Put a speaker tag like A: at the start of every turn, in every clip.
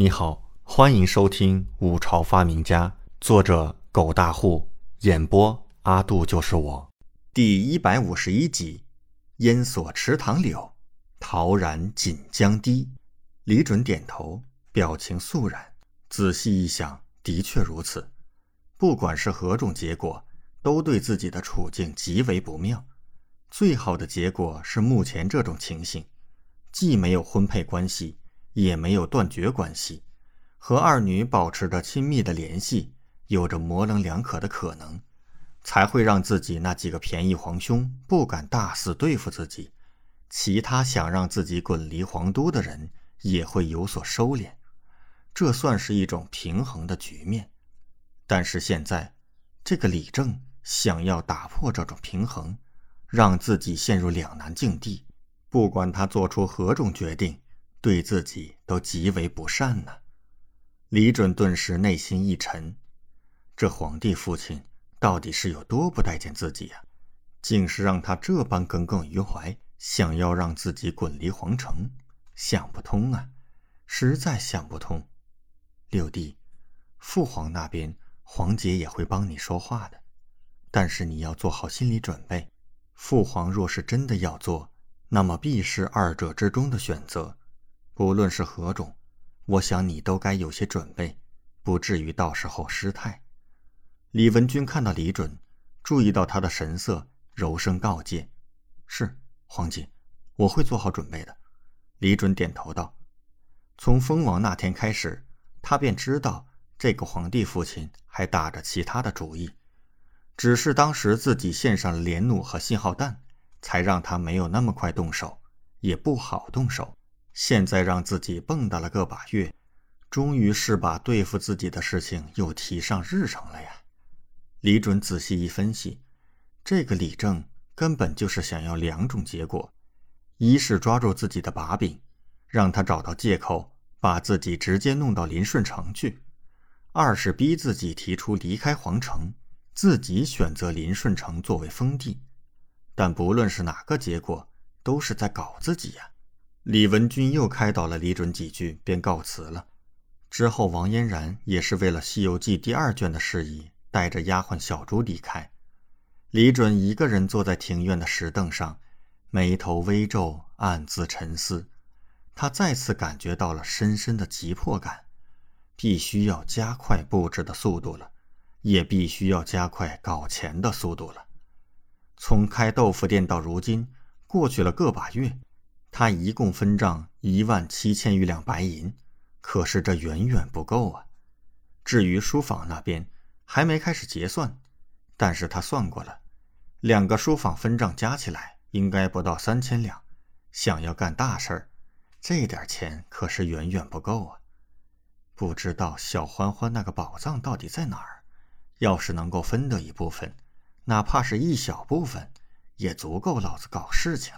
A: 你好，欢迎收听《五朝发明家》，作者狗大户，演播阿杜就是我，第一百五十一集。烟锁池塘柳，陶然锦江堤。李准点头，表情肃然。仔细一想，的确如此。不管是何种结果，都对自己的处境极为不妙。最好的结果是目前这种情形，既没有婚配关系。也没有断绝关系，和二女保持着亲密的联系，有着模棱两可的可能，才会让自己那几个便宜皇兄不敢大肆对付自己，其他想让自己滚离皇都的人也会有所收敛，这算是一种平衡的局面。但是现在，这个李正想要打破这种平衡，让自己陷入两难境地，不管他做出何种决定。对自己都极为不善呢。李准顿时内心一沉，这皇帝父亲到底是有多不待见自己呀？竟是让他这般耿耿于怀，想要让自己滚离皇城，想不通啊！实在想不通。六弟，父皇那边，皇姐也会帮你说话的，但是你要做好心理准备。父皇若是真的要做，那么必是二者之中的选择。不论是何种，我想你都该有些准备，不至于到时候失态。李文君看到李准，注意到他的神色，柔声告诫：“是皇姐，我会做好准备的。”李准点头道：“从封王那天开始，他便知道这个皇帝父亲还打着其他的主意，只是当时自己献上了连弩和信号弹，才让他没有那么快动手，也不好动手。”现在让自己蹦跶了个把月，终于是把对付自己的事情又提上日程了呀！李准仔细一分析，这个李正根本就是想要两种结果：一是抓住自己的把柄，让他找到借口把自己直接弄到林顺城去；二是逼自己提出离开皇城，自己选择林顺城作为封地。但不论是哪个结果，都是在搞自己呀！李文君又开导了李准几句，便告辞了。之后，王嫣然也是为了《西游记》第二卷的事宜，带着丫鬟小朱离开。李准一个人坐在庭院的石凳上，眉头微皱，暗自沉思。他再次感觉到了深深的急迫感，必须要加快布置的速度了，也必须要加快搞钱的速度了。从开豆腐店到如今，过去了个把月。他一共分账一万七千余两白银，可是这远远不够啊。至于书坊那边，还没开始结算，但是他算过了，两个书坊分账加起来应该不到三千两。想要干大事儿，这点钱可是远远不够啊。不知道小欢欢那个宝藏到底在哪儿？要是能够分得一部分，哪怕是一小部分，也足够老子搞事情。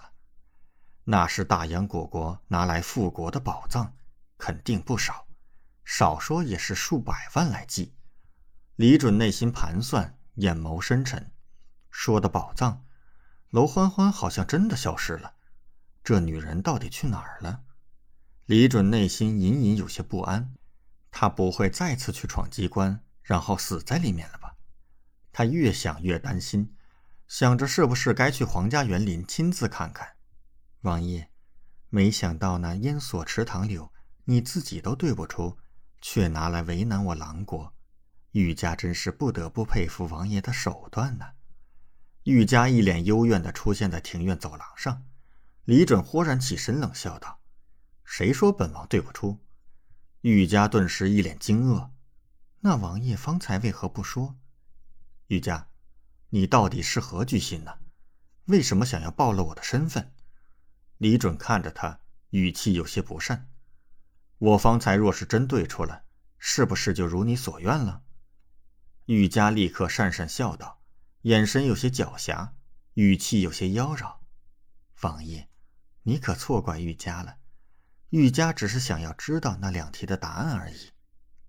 A: 那是大洋果国拿来复国的宝藏，肯定不少，少说也是数百万来计。李准内心盘算，眼眸深沉，说的宝藏，娄欢欢好像真的消失了，这女人到底去哪儿了？李准内心隐隐有些不安，他不会再次去闯机关，然后死在里面了吧？他越想越担心，想着是不是该去皇家园林亲自看看。王爷，没想到那烟锁池塘柳，你自己都对不出，却拿来为难我狼国。玉家真是不得不佩服王爷的手段呢。玉家一脸幽怨地出现在庭院走廊上，李准忽然起身，冷笑道：“谁说本王对不出？”玉家顿时一脸惊愕：“那王爷方才为何不说？”玉家，你到底是何居心呢？为什么想要暴露我的身份？李准看着他，语气有些不善。我方才若是真对出了，是不是就如你所愿了？玉家立刻讪讪笑道，眼神有些狡黠，语气有些妖娆。王爷，你可错怪玉家了。玉家只是想要知道那两题的答案而已。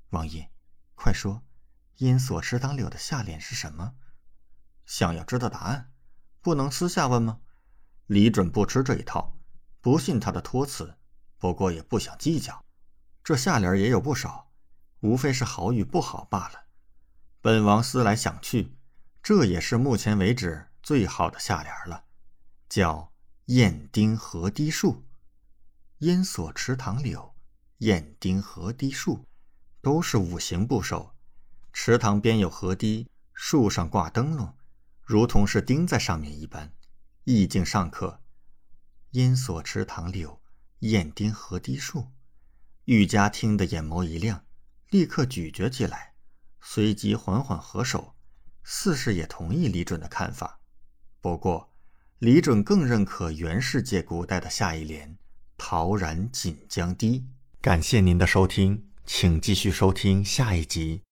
A: 王爷，快说，烟锁池塘柳的下联是什么？想要知道答案，不能私下问吗？李准不吃这一套。不信他的托辞，不过也不想计较。这下联也有不少，无非是好与不好罢了。本王思来想去，这也是目前为止最好的下联了，叫“燕丁河堤树”。烟锁池塘柳，燕丁河堤树，都是五行部首。池塘边有河堤，树上挂灯笼，如同是钉在上面一般，意境尚可。烟锁池塘柳，燕丁河堤树。玉家听得眼眸一亮，立刻咀嚼起来，随即缓缓合手，似是也同意李准的看法。不过，李准更认可元世界古代的下一联。陶然锦江堤。感谢您的收听，请继续收听下一集。